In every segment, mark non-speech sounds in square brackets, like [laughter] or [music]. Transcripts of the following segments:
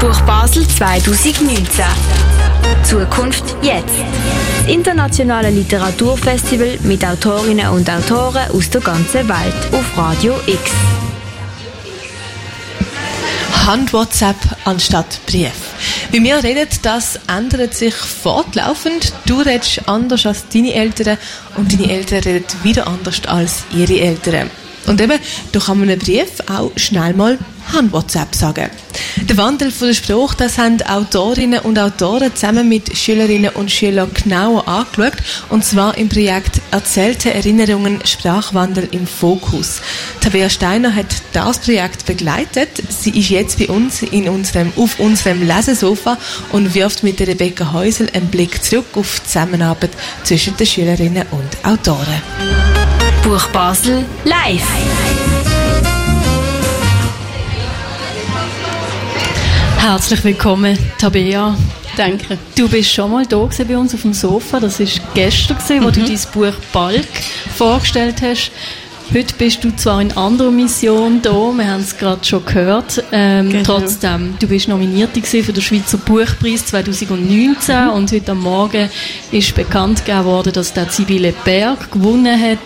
Buch Basel 2019. Zukunft jetzt. Das internationale Literaturfestival mit Autorinnen und Autoren aus der ganzen Welt auf Radio X. Hand-WhatsApp anstatt Brief. Wie wir reden, das ändert sich fortlaufend. Du redest anders als deine Eltern und deine Eltern reden wieder anders als ihre Eltern. Und eben, man einen Brief auch schnell mal Hand-WhatsApp sagen. Der Wandel von der Sprache, das haben Autorinnen und Autoren zusammen mit Schülerinnen und Schülern genauer angeschaut. Und zwar im Projekt Erzählte Erinnerungen Sprachwandel im Fokus. Tabea Steiner hat das Projekt begleitet. Sie ist jetzt bei uns in unserem, auf unserem Lesesofa und wirft mit Rebecca Häusel einen Blick zurück auf die Zusammenarbeit zwischen den Schülerinnen und Autoren. Buch Basel live. Herzlich willkommen, Tabea. Danke. Du bist schon mal da bei uns auf dem Sofa. Das war gestern, gewesen, wo mhm. du dein Buch Balk vorgestellt hast. Heute bist du zwar in anderer Mission da, wir haben es gerade schon gehört. Ähm, genau. Trotzdem, du bist nominiert für den Schweizer Buchpreis 2019 mhm. und heute am Morgen ist bekannt gegeben worden, dass der Sibylle Berg gewonnen hat.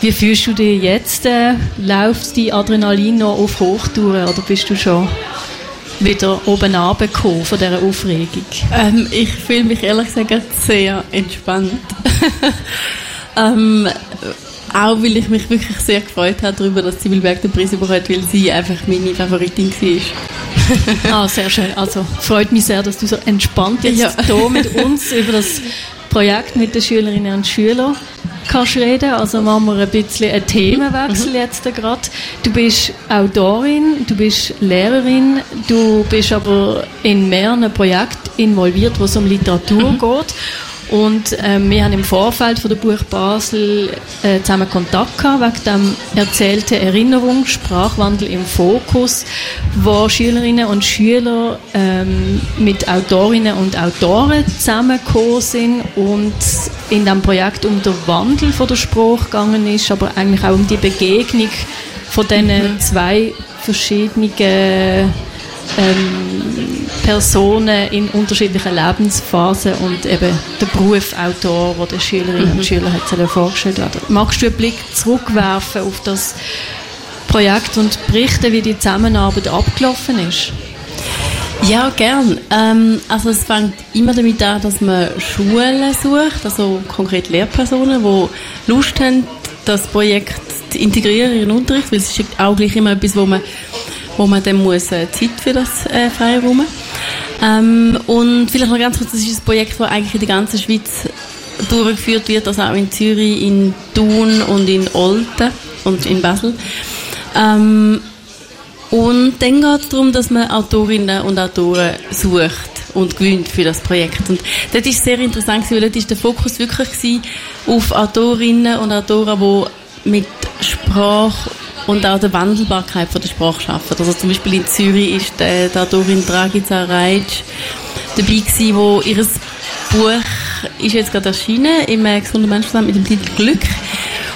Wie fühlst du dich jetzt? Äh, läuft die Adrenalin noch auf Hochtouren oder bist du schon wieder oben runtergekommen von dieser Aufregung? Ähm, ich fühle mich ehrlich gesagt sehr entspannt. [laughs] ähm, auch weil ich mich wirklich sehr gefreut habe darüber, dass Sibyl Berg den Preis bekommen hat, weil sie einfach meine Favoritin war. [laughs] [laughs] ah, sehr schön. Also freut mich sehr, dass du so entspannt jetzt ja. hier mit uns über das Projekt mit den Schülerinnen und Schülern kannst reden. Also machen wir ein bisschen einen Themenwechsel mhm. jetzt gerade. Du bist Autorin, du bist Lehrerin, du bist aber in mehreren Projekten involviert, wo es um Literatur mhm. geht. Und ähm, wir haben im Vorfeld von der Buch Basel äh, zusammen Kontakt gehabt wegen dem erzählten Erinnerung, Sprachwandel im Fokus, wo Schülerinnen und Schüler ähm, mit Autorinnen und Autoren zusammengekommen sind und in dem Projekt um den Wandel von der Sprache gegangen ist, aber eigentlich auch um die Begegnung von diesen mhm. zwei verschiedenen ähm, Personen in unterschiedlichen Lebensphasen und eben der Beruf Autor, wo der Schülerinnen mhm. und Schüler hat vorgestellt werden. Magst du einen Blick zurückwerfen auf das Projekt und berichten, wie die Zusammenarbeit abgelaufen ist? Ja, gern. Ähm, also es fängt immer damit an, dass man Schulen sucht, also konkret Lehrpersonen, die Lust haben, das Projekt zu integrieren in ihren Unterricht, weil es ist auch gleich immer etwas, wo man wo man dann muss äh, Zeit für das äh, Freiraum. Ähm, und vielleicht noch ganz kurz, das ist ein Projekt, das eigentlich in der ganzen Schweiz durchgeführt wird, also auch in Zürich, in Thun und in Olten und in Basel. Ähm, und dann geht es darum, dass man Autorinnen und Autoren sucht und gewinnt für das Projekt. Und das ist sehr interessant, weil dort ist der Fokus wirklich auf Autorinnen und Autoren, die mit Sprache und auch der Wandelbarkeit von der Sprache arbeiten. Also zum Beispiel in Zürich ist äh, die Autorin Dragica Reitsch dabei gewesen, wo ihr Buch ist jetzt gerade erschienen im äh, gesunden Menschenverstand mit dem Titel Glück.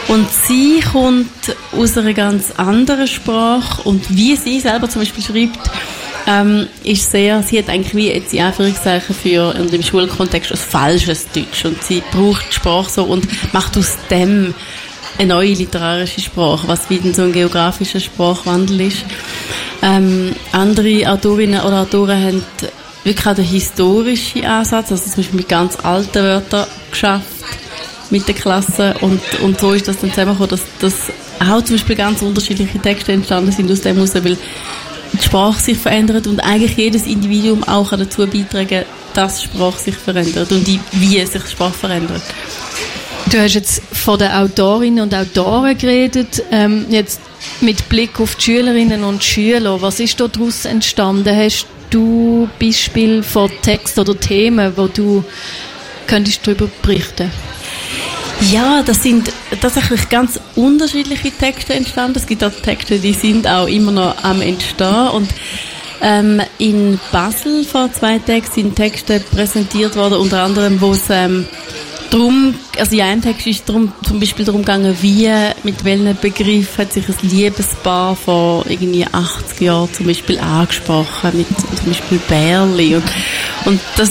Und sie kommt aus einer ganz anderen Sprache und wie sie selber zum Beispiel schreibt, ähm, ist sehr, sie hat eigentlich wie jetzt in Anführungszeichen für und im Schulkontext ein falsches Deutsch und sie braucht die Sprache so und macht aus dem eine neue literarische Sprache, was wie so ein geografischer Sprachwandel ist. Ähm, andere Autorinnen oder Autoren haben wirklich auch den historischen Ansatz, also zum Beispiel mit ganz alten Wörtern geschafft mit der Klasse und, und so ist das dann zusammengekommen, dass, dass auch zum Beispiel ganz unterschiedliche Texte entstanden sind aus dem heraus, weil die Sprache sich verändert und eigentlich jedes Individuum auch dazu beitragen, dass die Sprache sich verändert und die, wie sich Sprache verändert. Du hast jetzt von den Autorinnen und Autoren geredet. Ähm, jetzt mit Blick auf die Schülerinnen und Schüler, was ist daraus entstanden? Hast du Beispiele von Texten oder Themen, wo du könntest darüber berichten? Ja, das sind tatsächlich ganz unterschiedliche Texte entstanden. Es gibt auch Texte, die sind auch immer noch am Entstehen und ähm, in Basel vor zwei Tagen sind Texte präsentiert worden, unter anderem, wo es ähm, Drum, also in einem Text ist drum, zum Beispiel darum gegangen, wie, mit welchen Begriff hat sich ein Liebespaar vor irgendwie 80 Jahren zum Beispiel angesprochen, mit zum Beispiel Bärli. Und, und das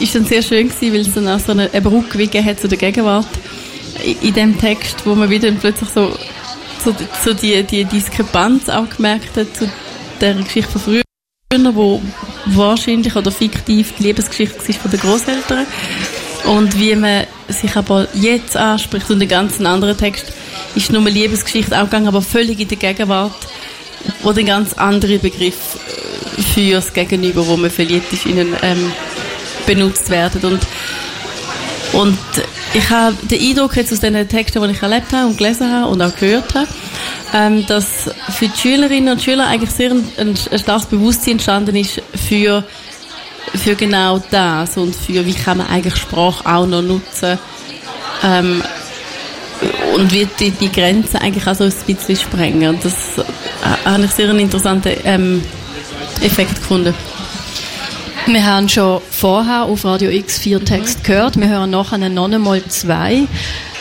ist dann sehr schön gewesen, weil es dann auch so eine, eine Brücke gegeben hat zu der Gegenwart in, in dem Text, wo man wieder plötzlich so, so, so die, die Diskrepanz auch gemerkt hat zu der Geschichte von früher wo wahrscheinlich oder fiktiv die Liebesgeschichte war von den Großeltern und wie man sich aber jetzt anspricht und den ganzen anderen Text ist nur eine Liebesgeschichte auch gegangen, aber völlig in der Gegenwart, wo den ganz andere Begriff äh, für das Gegenüber, wo man verliebt ist, ihnen ähm, benutzt werden. Und und ich habe den Eindruck jetzt aus den Texten, die ich erlebt habe und gelesen habe und auch gehört habe, ähm, dass für die Schülerinnen und Schüler eigentlich sehr ein, ein, ein starkes Bewusstsein entstanden ist für für genau das und für wie kann man eigentlich Sprache auch noch nutzen ähm, und wird die, die Grenze eigentlich auch so ein bisschen sprengen. Das äh, habe ich sehr einen interessanten ähm, Effekt gefunden. Wir haben schon vorher auf Radio X vier Texte gehört. Wir hören nachher noch einmal zwei.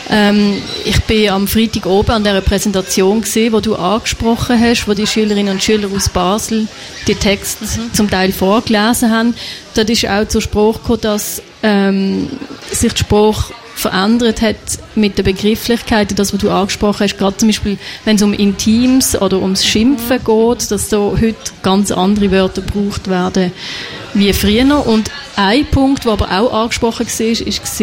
Ähm, ich bin am Freitag oben an der Präsentation gesehen, wo du angesprochen hast, wo die Schülerinnen und Schüler aus Basel die Texte mhm. zum Teil vorgelesen haben. Dort ist auch zur Sprache gekommen, dass ähm, sich die Sprache verändert hat mit der Begrifflichkeit, das, was du angesprochen hast, gerade zum Beispiel, wenn es um Intims oder ums Schimpfen geht, dass so heute ganz andere Wörter gebraucht werden wie früher. Und ein Punkt, der aber auch angesprochen war, ist,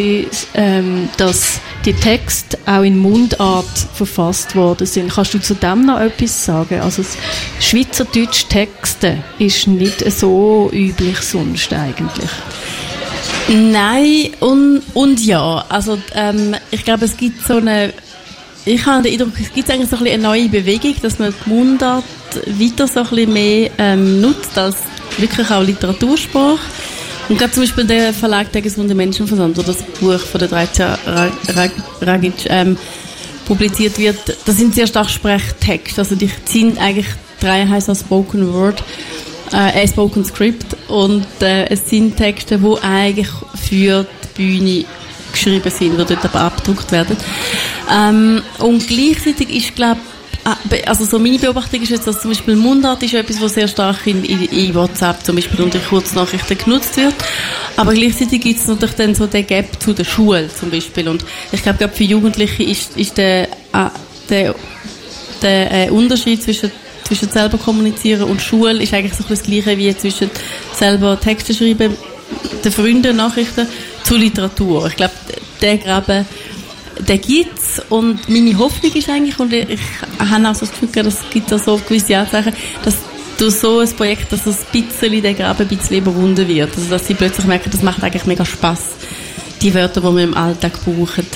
ähm, dass die Texte auch in Mundart verfasst worden sind. Kannst du zu dem noch etwas sagen? Also Schweizerdeutsch Texte ist nicht so üblich sonst eigentlich. Nein und, und ja. Also ähm, ich glaube, es gibt so eine ich habe den Eindruck, es gibt eigentlich so ein eine neue Bewegung, dass man die Mundart weiter so ein bisschen mehr ähm, nutzt als wirklich auch Literatursprache. Und gerade zum Beispiel der Verlag Der gesunde Menschenverstand, wo das Buch von der 13 Ragic ähm, publiziert wird, das sind sehr stark Sprechtexte. Also die sind eigentlich drei heißt auch Spoken Word, äh, Spoken Script und äh, es sind Texte, die eigentlich für die Bühne geschrieben sind, die dort aber abgedruckt werden. Ähm, und gleichzeitig ist, glaube Ah, also so meine Beobachtung ist jetzt, dass zum Beispiel Mundart ist etwas, was sehr stark in, in, in WhatsApp zum Beispiel unter Kurznachrichten genutzt wird. Aber gleichzeitig gibt es natürlich dann so den Gap zu der Schule zum Beispiel. Und ich glaube, für Jugendliche ist, ist der, äh, der, der äh, Unterschied zwischen zwischen selber kommunizieren und Schule ist eigentlich so das Gleiche wie zwischen selber Texte schreiben, den Freunden Nachrichten zu Literatur. Ich glaube, der Graben den gibt es und meine Hoffnung ist eigentlich, und ich, habe auch so das Gefühl, dass es gibt da so gewisse Anzeichen, dass durch so ein Projekt, dass ein bisschen der Graben ein bisschen überwunden wird. Also, dass sie plötzlich merken, das macht eigentlich mega Spaß, die Wörter, die wir im Alltag brauchen,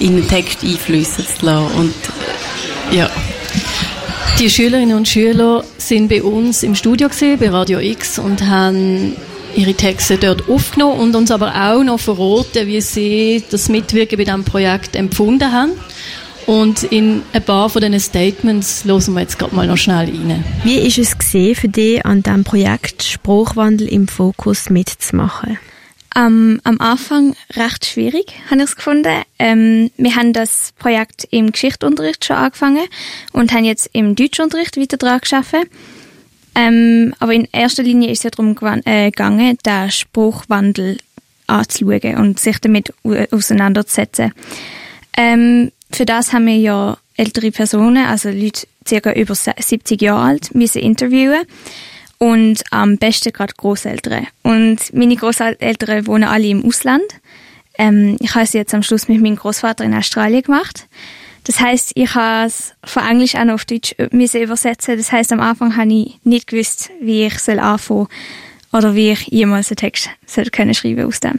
in den Text einflüssen zu lassen. Und, ja. Die Schülerinnen und Schüler sind bei uns im Studio gesehen, bei Radio X und haben ihre Texte dort aufgenommen und uns aber auch noch verraten, wie sie das Mitwirken bei diesem Projekt empfunden haben. Und in ein paar von diesen Statements hören wir jetzt gerade mal noch schnell rein. Wie ist es gesehen für dich, an diesem Projekt Spruchwandel im Fokus mitzumachen? Um, am Anfang recht schwierig, habe ich es gefunden. Ähm, wir haben das Projekt im Geschichtsunterricht schon angefangen und haben jetzt im Deutschunterricht weiter dran gearbeitet. Ähm, aber in erster Linie ist es ja darum äh, gegangen, den Spruchwandel anzuschauen und sich damit auseinanderzusetzen. Ähm, für das haben wir ja ältere Personen, also Leute circa über 70 Jahre alt, müssen interviewen und am besten gerade Großeltern. Und meine Großeltern wohnen alle im Ausland. Ähm, ich habe es jetzt am Schluss mit meinem Großvater in Australien gemacht. Das heißt, ich habe es von Englisch auch auf Deutsch übersetzen. Das heißt, am Anfang habe ich nicht gewusst, wie ich soll anfangen oder wie ich jemals einen Text soll können schreiben aus dem.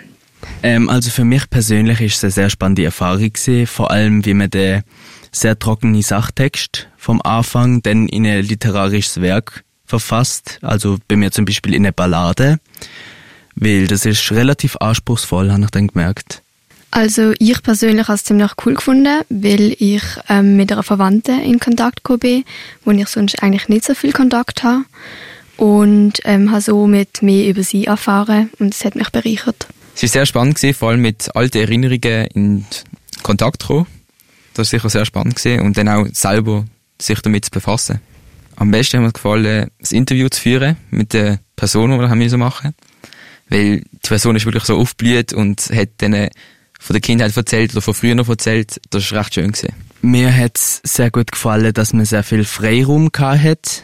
Ähm, also für mich persönlich ist es eine sehr spannende Erfahrung gewesen, vor allem wie man den sehr trockenen Sachtext vom Anfang dann in ein literarisches Werk verfasst. Also bei mir zum Beispiel in eine Ballade, weil das ist relativ anspruchsvoll, habe ich dann gemerkt. Also ich persönlich habe es ziemlich cool gefunden, weil ich ähm, mit einer Verwandten in Kontakt gekommen bin, wo ich sonst eigentlich nicht so viel Kontakt habe. Und ähm, habe so mit mehr über sie erfahren und es hat mich bereichert. Es war sehr spannend, gewesen, vor allem mit alten Erinnerungen in Kontakt zu kommen. Das war sicher sehr spannend gewesen. und dann auch selber sich damit zu befassen. Am besten hat mir gefallen, das Interview zu führen mit den Personen, die wir machen Weil die Person ist wirklich so aufgeblüht und hat dann von der Kindheit erzählt oder von früher noch erzählt. Das war recht schön. Gewesen. Mir hat es sehr gut gefallen, dass man sehr viel Freiraum hat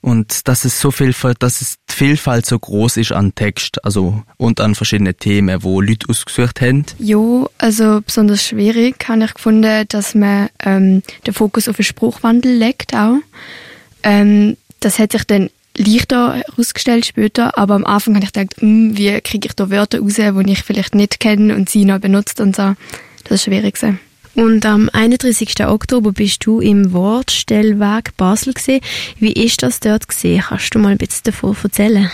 und dass es so viel, dass es die Vielfalt so groß ist an Text, also und an verschiedenen Themen, wo Leute ausgesucht haben. Jo, also besonders schwierig habe ich gefunden, dass man ähm, den Fokus auf den Spruchwandel legt auch. Ähm, das hat sich dann leichter herausgestellt später, aber am Anfang habe ich gedacht, hm, wie kriege ich da Wörter raus, die ich vielleicht nicht kenne und sie noch benutzt und so. Das ist schwierig gewesen. Und am 31. Oktober bist du im Wortstellweg Basel gesehen. Wie ist das dort gesehen? Kannst du mal ein bisschen davon erzählen?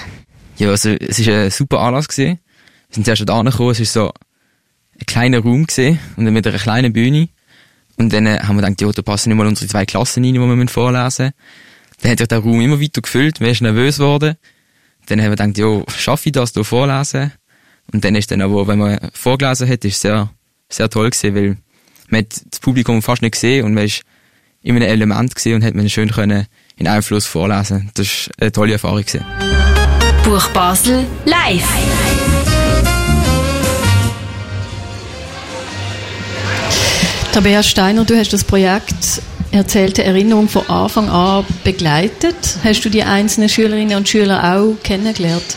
Ja, also es ist ein super Anlass gesehen. Wir sind zuerst da angekommen, es ist so ein kleiner Raum gesehen und dann mit einer kleinen Bühne. Und dann haben wir gedacht, ja, da passen nicht mal unsere zwei Klassen rein, die wir vorlesen müssen. Dann hat sich der Raum immer weiter gefüllt, wir sind nervös geworden. Dann haben wir gedacht, ja, schaffe ich das hier vorlesen? Und dann ist dann aber, wenn man vorgelesen hat, ist sehr, sehr toll gewesen, weil man hat das Publikum fast nicht gesehen und man ist in einem Element gesehen und hat man schön können in Einfluss vorlesen. Das war eine tolle Erfahrung gewesen. Buch Basel live. Tabea Steiner, du hast das Projekt erzählte Erinnerung von Anfang an begleitet. Hast du die einzelnen Schülerinnen und Schüler auch kennengelernt?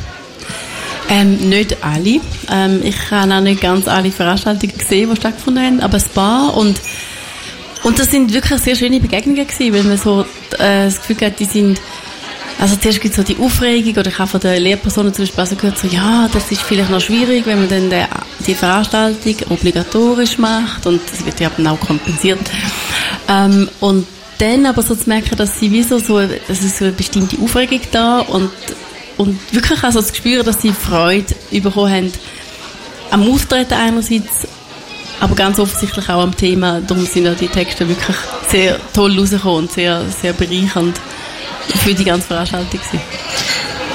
Ähm, nicht alle. Ähm, ich habe auch nicht ganz alle Veranstaltungen gesehen, die stattgefunden haben, aber ein paar. Und, und das sind wirklich sehr schöne Begegnungen gewesen, weil man so äh, das Gefühl hat, die sind also zuerst gibt es so die Aufregung, oder ich habe von den Lehrpersonen zum Beispiel also gehört, so, ja, das ist vielleicht noch schwierig, wenn man dann die, Veranstaltung obligatorisch macht und das wird ja dann auch kompensiert. Ähm, und dann aber so zu merken, dass sie wie so, so, es so eine bestimmte Aufregung da und, und wirklich also das Gespür, dass sie Freude bekommen haben am Auftreten einerseits, aber ganz offensichtlich auch am Thema. Darum sind ja die Texte wirklich sehr toll rausgekommen und sehr, sehr bereichernd für die ganze Veranstaltung.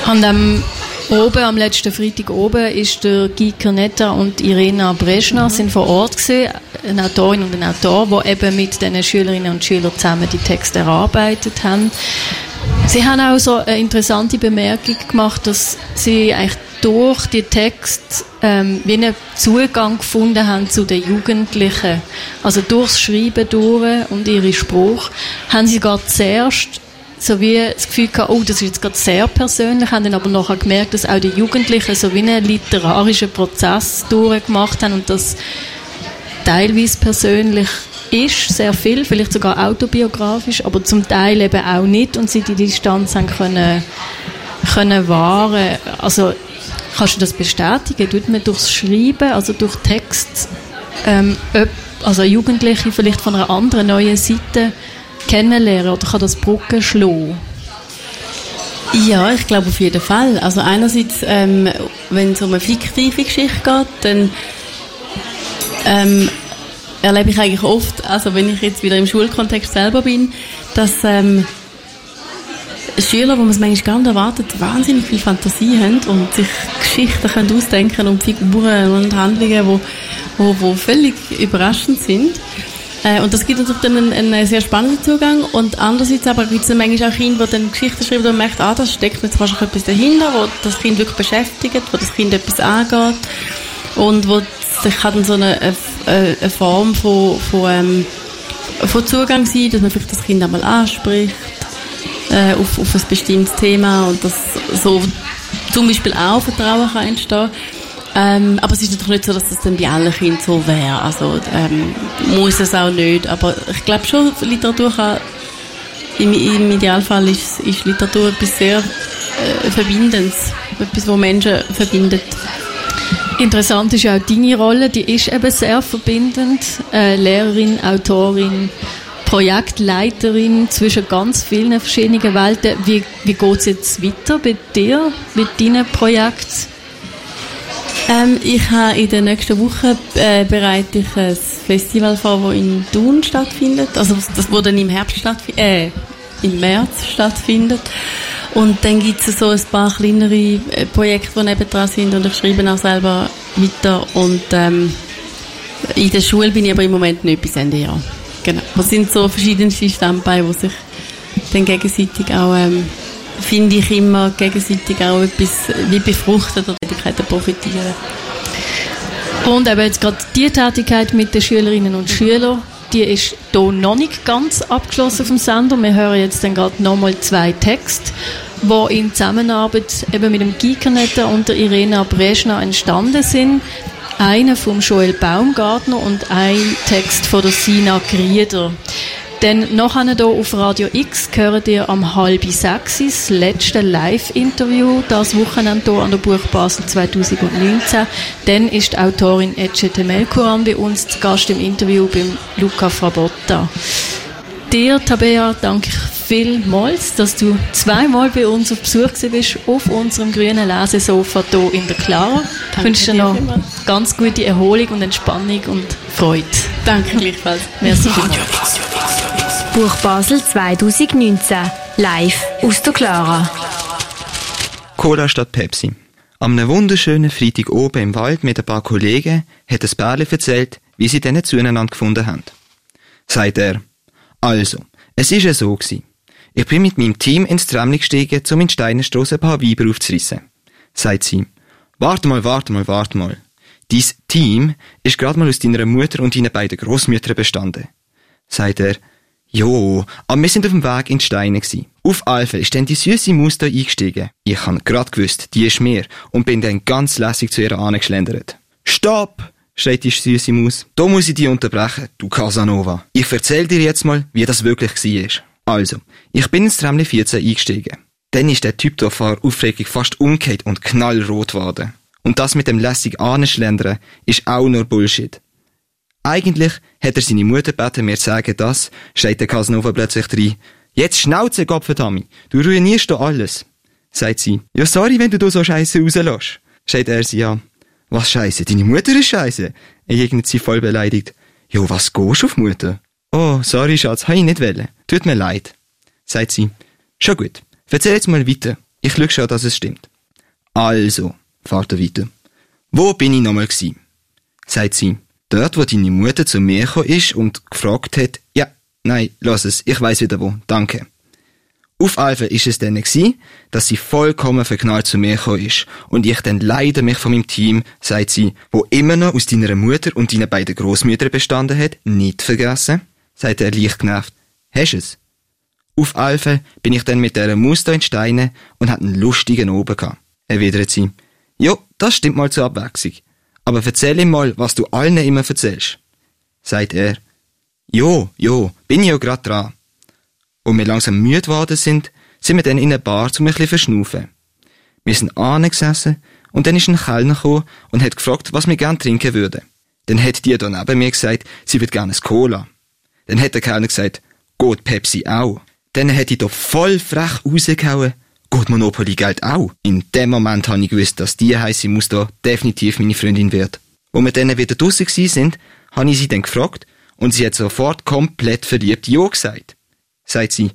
An dem Oben, am letzten Freitag oben, ist der Guy Cornetta und Irena Breschner mhm. sind vor Ort gewesen, eine Autorin und ein Autor, die eben mit den Schülerinnen und Schülern zusammen die Texte erarbeitet haben. Sie haben auch so eine interessante Bemerkung gemacht, dass sie eigentlich durch die Texte ähm, wie einen Zugang gefunden haben zu den Jugendlichen. Also durchs Schreiben durch und ihre Spruch haben sie gerade zuerst so wie das Gefühl gehabt, oh, das ist jetzt gerade sehr persönlich, haben dann aber nachher gemerkt, dass auch die Jugendlichen so wie einen literarischen Prozess durchgemacht haben und das teilweise persönlich ist, sehr viel, vielleicht sogar autobiografisch, aber zum Teil eben auch nicht und sie die Distanz haben können, können wahren. Also kannst du das bestätigen? Tut man durchs Schreiben, also durch Text, ähm, also Jugendliche vielleicht von einer anderen neuen Seite kennenlernen oder kann das Brücken schlagen? Ja, ich glaube auf jeden Fall. Also einerseits, ähm, wenn es um eine fiktive Geschichte geht, dann ähm, erlebe ich eigentlich oft, also wenn ich jetzt wieder im Schulkontext selber bin, dass ähm, Schüler, wo man es manchmal gar nicht erwartet, wahnsinnig viel Fantasie haben und sich Geschichten können ausdenken und Figuren und Handlungen, wo, wo, wo völlig überraschend sind. Äh, und das gibt natürlich dann einen, einen, sehr spannenden Zugang. Und andererseits aber gibt es dann manchmal auch Kinder, die dann Geschichten schreiben und merken, ah, das steckt jetzt wahrscheinlich etwas dahinter, wo das Kind wirklich beschäftigt, wo das Kind etwas angeht und wo sich dann so eine, eine, Form von, von, ähm, von Zugang sein, dass man vielleicht das Kind einmal anspricht äh, auf, auf ein bestimmtes Thema und das so zum Beispiel auch Vertrauen kann entstehen. Ähm, aber es ist natürlich nicht so, dass das dann bei allen Kindern so wäre. Also ähm, muss es auch nicht. Aber ich glaube schon, Literatur kann, im, im Idealfall ist, ist Literatur etwas sehr äh, Verbindendes. Etwas, was Menschen verbindet. Interessant ist ja auch deine Rolle, die ist eben sehr verbindend. Äh, Lehrerin, Autorin, Projektleiterin zwischen ganz vielen verschiedenen Welten. Wie, wie geht es jetzt weiter bei dir, mit deinem Projekt? Ähm, ich habe in der nächsten Woche äh, bereite ich ein Festival vor, das in Thun stattfindet. Also das, wo dann im Herbst stattfindet, äh, im März stattfindet. Und dann gibt es so ein paar kleinere äh, Projekte, die nebendran sind und ich schreibe auch selber weiter und ähm, in der Schule bin ich aber im Moment nicht bis Ende Jahr. Genau. Das sind so verschiedenste Standbeine, die sich dann gegenseitig auch, ähm, finde ich, immer gegenseitig auch etwas wie befruchten oder Tätigkeiten profitieren. Und eben jetzt gerade die Tätigkeit mit den Schülerinnen und Schülern, die ist hier noch nicht ganz abgeschlossen vom Sender. Wir hören jetzt dann gerade nochmal zwei Texte, die in Zusammenarbeit eben mit dem Gikernetter und der Irena Breschner entstanden sind. Einer vom Joel Baumgartner und ein Text von der Sina Grieder. Dann nachher hier auf Radio X hören ihr am halb sechs das letzte Live-Interview, das Wochenende hier an der Buch Basel 2019. Dann ist die Autorin Ecce Melkuran bei uns zu Gast im Interview beim Luca Frabotta. Dir, Tabea, danke ich vielmals, dass du zweimal bei uns auf Besuch bist auf unserem grünen Lesesofa hier in der Clara. Ich wünsche dir noch ganz gute Erholung und Entspannung und Freude. Danke gleichfalls. Merci Buch Basel 2019. Live aus der Clara. Cola statt Pepsi. Am wunderschönen Freitag oben im Wald mit ein paar Kollegen hat das Bärli erzählt, wie sie denn zueinander gefunden haben. Sagt er, also, es ist ja so gewesen. Ich bin mit meinem Team ins Tramli gestiegen, um in Steinerstrasse ein paar Weiber aufzureissen. Sagt sie, warte mal, warte mal, warte mal. Dies Team ist gerade mal aus deiner Mutter und deinen beiden Großmüttern bestanden. Sagt er, jo, aber wir sind auf dem Weg in die Steine gsi. Auf Alpha ist dann die süße Maus da eingestiegen. Ich han grad gewusst, die ist mir und bin dann ganz lässig zu ihr angeschlendert. Stopp! schreit die süße Maus. Da muss ich dich unterbrechen, du Casanova. Ich erzähl dir jetzt mal, wie das wirklich war. Also, ich bin ins Tramli 14 eingestiegen. Dann ist der Typ da vor Aufregung fast umgekehrt und knallrot geworden. Und das mit dem lässig Anschlendern ist auch nur Bullshit. Eigentlich hat er seine Mutter gebeten, mir zu sagen, dass, schreit der Casanova plötzlich rein. Jetzt schnauze, Gottverdammt, du ruinierst doch alles. Sagt sie. Ja, sorry, wenn du da so Scheiße rauslässt. Schreit er sie an. Was Scheiße? Deine Mutter ist Scheiße? entgegnet sie voll beleidigt. Jo, was gehst du auf Mutter? Oh, sorry, Schatz, hab ich nicht wollen. Tut mir leid. Sagt sie. Schon gut. Erzähl jetzt mal weiter. Ich schau schon, dass es stimmt. Also, fährt er weiter. Wo bin ich nochmal gsi? Sagt sie. Dort, wo deine Mutter zu mir gekommen ist und gefragt hat, ja, nein, lass es, ich weiß wieder wo, danke. Auf Alpha ist es dann gsi, dass sie vollkommen verknallt zu mir gekommen ist und ich dann leider mich von meinem Team, sagt sie, wo immer noch aus deiner Mutter und deinen beiden Großmüttern bestanden hat, nicht vergessen, sagt er leicht genervt. Hast es? Auf Alpha bin ich dann mit dieser da in Steine und hat einen lustigen Oben gehabt. Erwidert sie. Jo, das stimmt mal zur Abwechslung. Aber erzähl ihm mal, was du allen immer erzählst. Sagt er. Jo, jo, bin ich ja grad dran. Und wir langsam müde geworden sind, sind wir dann in eine Bar zum ein bisschen verschnaufen. Wir sind angesessen und dann ist ein Kellner gekommen und hat gefragt, was wir gern trinken würden. Dann hat die da neben mir gesagt, sie würde gerne Cola. Dann hat der Kellner gesagt, geht Pepsi auch. Dann hat ich da voll frech rausgehauen, geht Monopoly Geld auch. In dem Moment habe ich gewusst, dass die heisse muss da definitiv meine Freundin wird. Wo wir dann wieder draussen sind, habe ich sie dann gefragt und sie hat sofort komplett verliebt Ja gesagt. Sagt sie,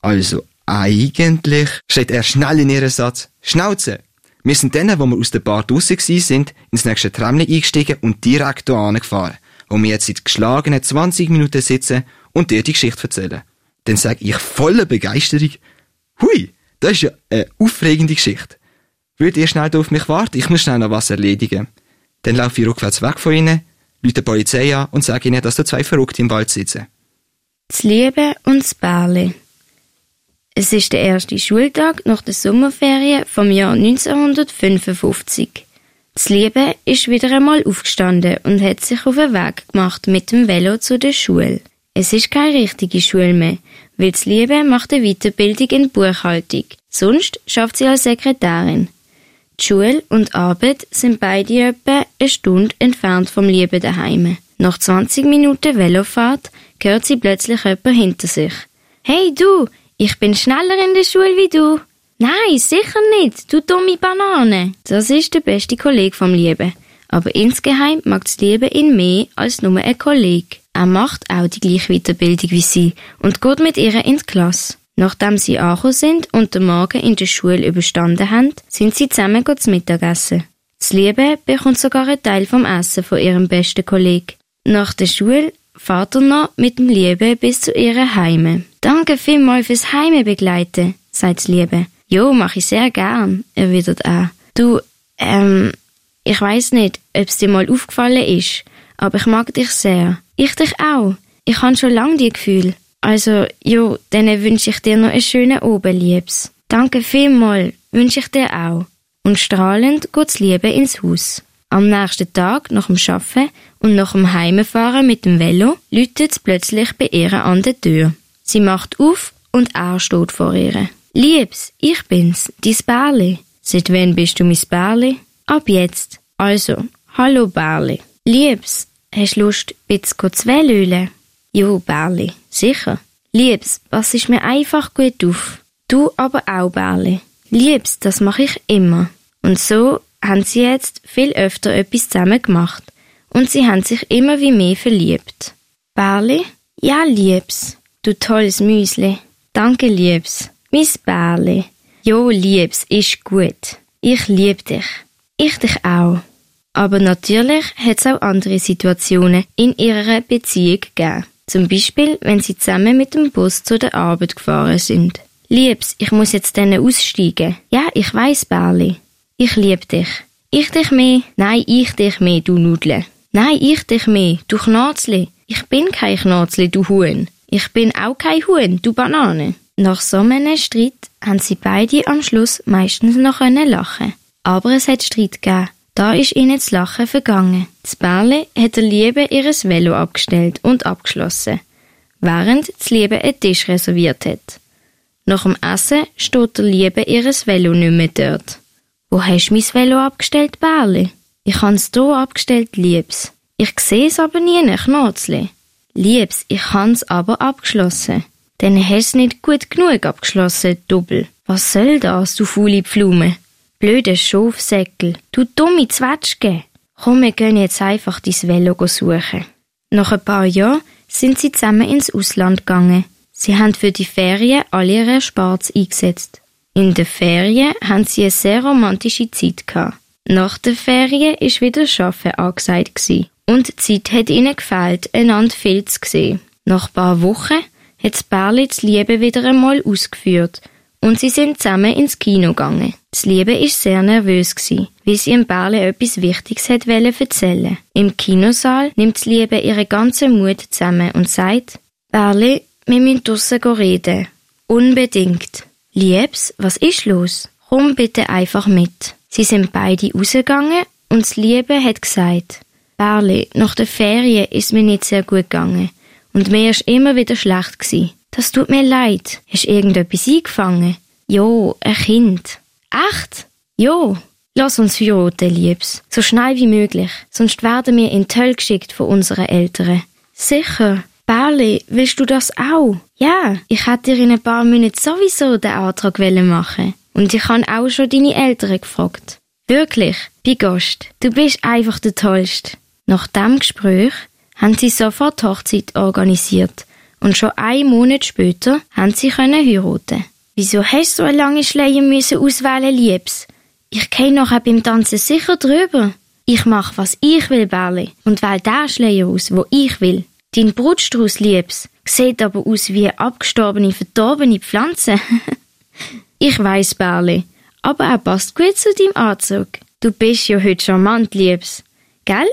also eigentlich, steht er schnell in ihren Satz, Schnauze. Wir sind dann, wo wir aus der Bar draussen sind, ins nächste Tramli eingestiegen und direkt hier angefahren, wo wir jetzt seit geschlagenen 20 Minuten sitzen und dir die Geschichte erzählen. Dann sag ich voller Begeisterung, hui, das ist ja eine aufregende Geschichte. Würdet ihr schnell auf mich warten? Ich muss schnell noch was erledigen. Dann laufe ich rückwärts weg von ihnen, rufe die Polizei an und sage ihnen, dass da zwei Verrückte im Wald sitzen. Das Liebe und das Bärli. Es ist der erste Schultag nach der Sommerferien vom Jahr 1955. Das Liebe ist wieder einmal aufgestanden und hat sich auf den Weg gemacht mit dem Velo zu der Schule. Es ist keine richtige Schule mehr, weil das Liebe macht eine Weiterbildung in Buchhaltung. Sonst schafft sie als Sekretärin. Die Schule und Arbeit sind beide etwa eine Stunde entfernt vom Liebe daheim. Nach 20 Minuten Velofahrt hört sie plötzlich jemand hinter sich. Hey du, ich bin schneller in der Schule wie du. Nein, sicher nicht, du dumme Banane. Das ist der beste Kollege vom Liebe. Aber insgeheim mag das Liebe ihn mehr als nur ein Kollege. Er macht auch die gleiche Weiterbildung wie sie und geht mit ihr in die Klasse. Nachdem sie angekommen sind und den Morgen in der Schule überstanden haben, sind sie zusammen zu Mittagessen. Das Liebe bekommt sogar einen Teil vom Essen von ihrem besten Kollegen. Nach der Schule fährt er noch mit dem Liebe bis zu ihren Heime. Danke vielmals fürs Heime begleiten, sagt das Liebe. Jo, mach ich sehr gern, erwidert er. Du, ähm, ich weiß nicht, ob's dir mal aufgefallen ist, aber ich mag dich sehr. Ich dich auch. Ich han schon lang die Gefühl. Also, jo, dann wünsche ich dir noch einen schönen Oben, Liebs. Danke vielmal, wünsche ich dir auch. Und strahlend geht's Liebe ins Haus. Am nächsten Tag, nach dem Arbeiten und nach dem Heimefahren mit dem Velo, läutet's plötzlich bei ihr an der Tür. Sie macht auf und er steht vor ihr. Liebs, ich bin's, dies Bärli. Seit wann bist du mein Bärli? Ab jetzt. Also, hallo Bärli. Liebs, hast Lust, bitz zu Wellölen? Jo, Bärli, sicher. Liebs, pass ich mir einfach gut auf. Du aber auch, Bärli. Liebs, das mache ich immer. Und so haben sie jetzt viel öfter etwas zusammen gemacht. Und sie haben sich immer wie mehr verliebt. Bärli? Ja, Liebs. Du tolles Müsli. Danke, Liebs. Miss Bärli. Jo, Liebs, ist gut. Ich lieb dich. Ich dich auch. Aber natürlich hat es auch andere Situationen in ihrer Beziehung gegeben. Zum Beispiel, wenn sie zusammen mit dem Bus zu der Arbeit gefahren sind. Liebs, ich muss jetzt dann aussteigen. Ja, ich weiß, Bärli. Ich lieb dich. Ich dich mehr? Nein, ich dich mehr, du Nudle. Nein, ich dich mehr, du Knarzli. Ich bin kein Knarzli, du Huhn. Ich bin auch kein Huhn, du Banane. Nach so einem Streit haben sie beide am Schluss meistens noch lachen Aber es hat Streit gegeben. Da ist ihnen das Lachen vergangen. Das Bärli hat der Liebe ihres Velo abgestellt und abgeschlossen, während das Liebe einen Tisch reserviert hat. Nach dem Essen steht der Liebe ihres Velo nicht mehr dort. Wo hast du mein Velo abgestellt, Bärli? Ich hab's hier abgestellt, Liebs. Ich seh's aber nie, Knotzli. Liebs, ich hab's aber abgeschlossen. Dann hast nicht gut genug abgeschlossen, Doppel. Was soll das, du faule Pflume? Blöde Schafsäckel, du dumme Zwetschge. Komm, wir gehen jetzt einfach dein Velo suchen. Nach ein paar Jahren sind sie zusammen ins Ausland gegangen. Sie haben für die Ferien all ihre Erspartes eingesetzt. In den Ferien haben sie eine sehr romantische Zeit gehabt. Nach der Ferien ist wieder Arbeiten angesagt gewesen. Und die Zeit hat ihnen gefehlt, einander viel zu sehen. Nach ein paar Wochen hat das Pärli das Liebe wieder einmal ausgeführt und sie sind zusammen ins Kino gegangen. Das Liebe ist sehr nervös wie sie im Bärli etwas Wichtiges hat erzählen. Im Kinosaal nimmt das Liebe ihre ganze Mut zusammen und sagt, Bärli, wir müssen draussen reden. Unbedingt. Liebs, was ist los? Komm bitte einfach mit. Sie sind beide rausgegangen und das Liebe hat gesagt, Bärli, nach der Ferien ist mir nicht sehr gut gegangen und mir ist immer wieder schlecht gsi. Das tut mir leid. Hast du irgendetwas eingefangen? Jo, ein Kind. Echt? Jo. Lass uns heiraten, Liebs. So schnell wie möglich. Sonst werden wir in die geschickt von unseren Eltern. Sicher. Barley, willst du das auch? Ja, ich hätte dir in ein paar Minuten sowieso den Antrag machen Und ich habe auch schon deine Eltern gefragt. Wirklich, bei Gast. Du bist einfach der Tollste. Nach dem Gespräch haben sie sofort Hochzeit organisiert und schon einen Monat später haben sie können heiraten. Wieso hast du so eine lange Schleier müssen auswählen, Liebs? Ich kenne nachher beim Tanzen sicher drüber. Ich mach, was ich will, Bärli, und wähl den Schleier aus, wo ich will. Dein Brutstrauß, Liebs, sieht aber aus wie eine abgestorbene, verdorbene Pflanze. [laughs] ich weiß, Bärli, aber er passt gut zu deinem Anzug. Du bist ja heute charmant, Liebs. Gell?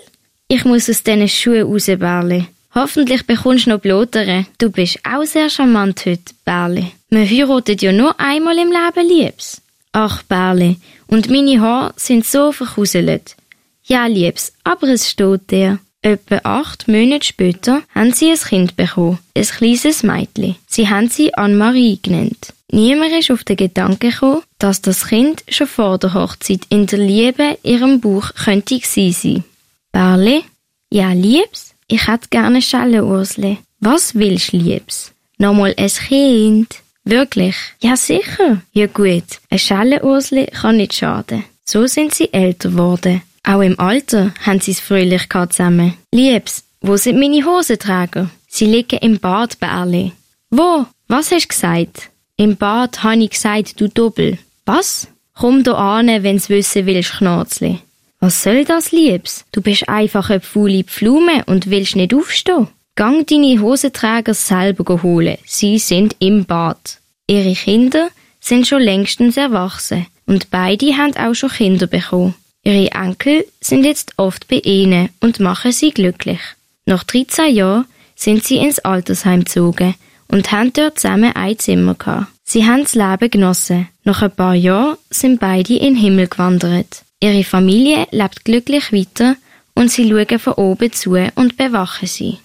Ich muss aus diesen Schuhen raus, Bärli. Hoffentlich bekommst du noch Blotere. Du bist auch sehr charmant heute, Bärli. Man heiratet ja nur einmal im Leben, Liebs. Ach, Bärli, und meine Haare sind so verkuselt. Ja, Liebs, aber es steht dir. Etwa acht Monate später haben sie ein Kind bekommen, ein kleines Mädchen. Sie haben sie Anne-Marie genannt. Niemand ist auf den Gedanken gekommen, dass das Kind schon vor der Hochzeit in der Liebe ihrem Bauch könnte sein. Bärli? Ja, Liebs? Ich hätte gerne Schelle, Ursli. Was willst Liebs? Nochmal ein Kind? Wirklich? Ja, sicher. Ja gut, ein Schelle, Ursli kann nicht schaden. So sind sie älter geworden. Auch im Alter haben sie es fröhlich zusammen. Liebs, wo sind meine Hosenträger? Sie liegen im Bad, Bärli. Wo? Was hast du gesagt? Im Bad habe ich gesagt, du Doppel. Was? Komm da an, wenn's wissen willst, Knarzli. Was soll das, Liebs? Du bist einfach eine faule Pflume und willst nicht aufstehen. Gang deine Hosenträger selber holen. Sie sind im Bad. Ihre Kinder sind schon längstens erwachsen und beide haben auch schon Kinder bekommen. Ihre Enkel sind jetzt oft bei ihnen und machen sie glücklich. Nach 13 Jahren sind sie ins Altersheim gezogen und haben dort zusammen ein Zimmer gehabt. Sie haben das Leben genossen. Nach ein paar Jahren sind beide in den Himmel gewandert. Ihre Familie lebt glücklich weiter und sie schauen von oben zu und bewachen sie.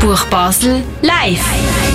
Buch Basel live.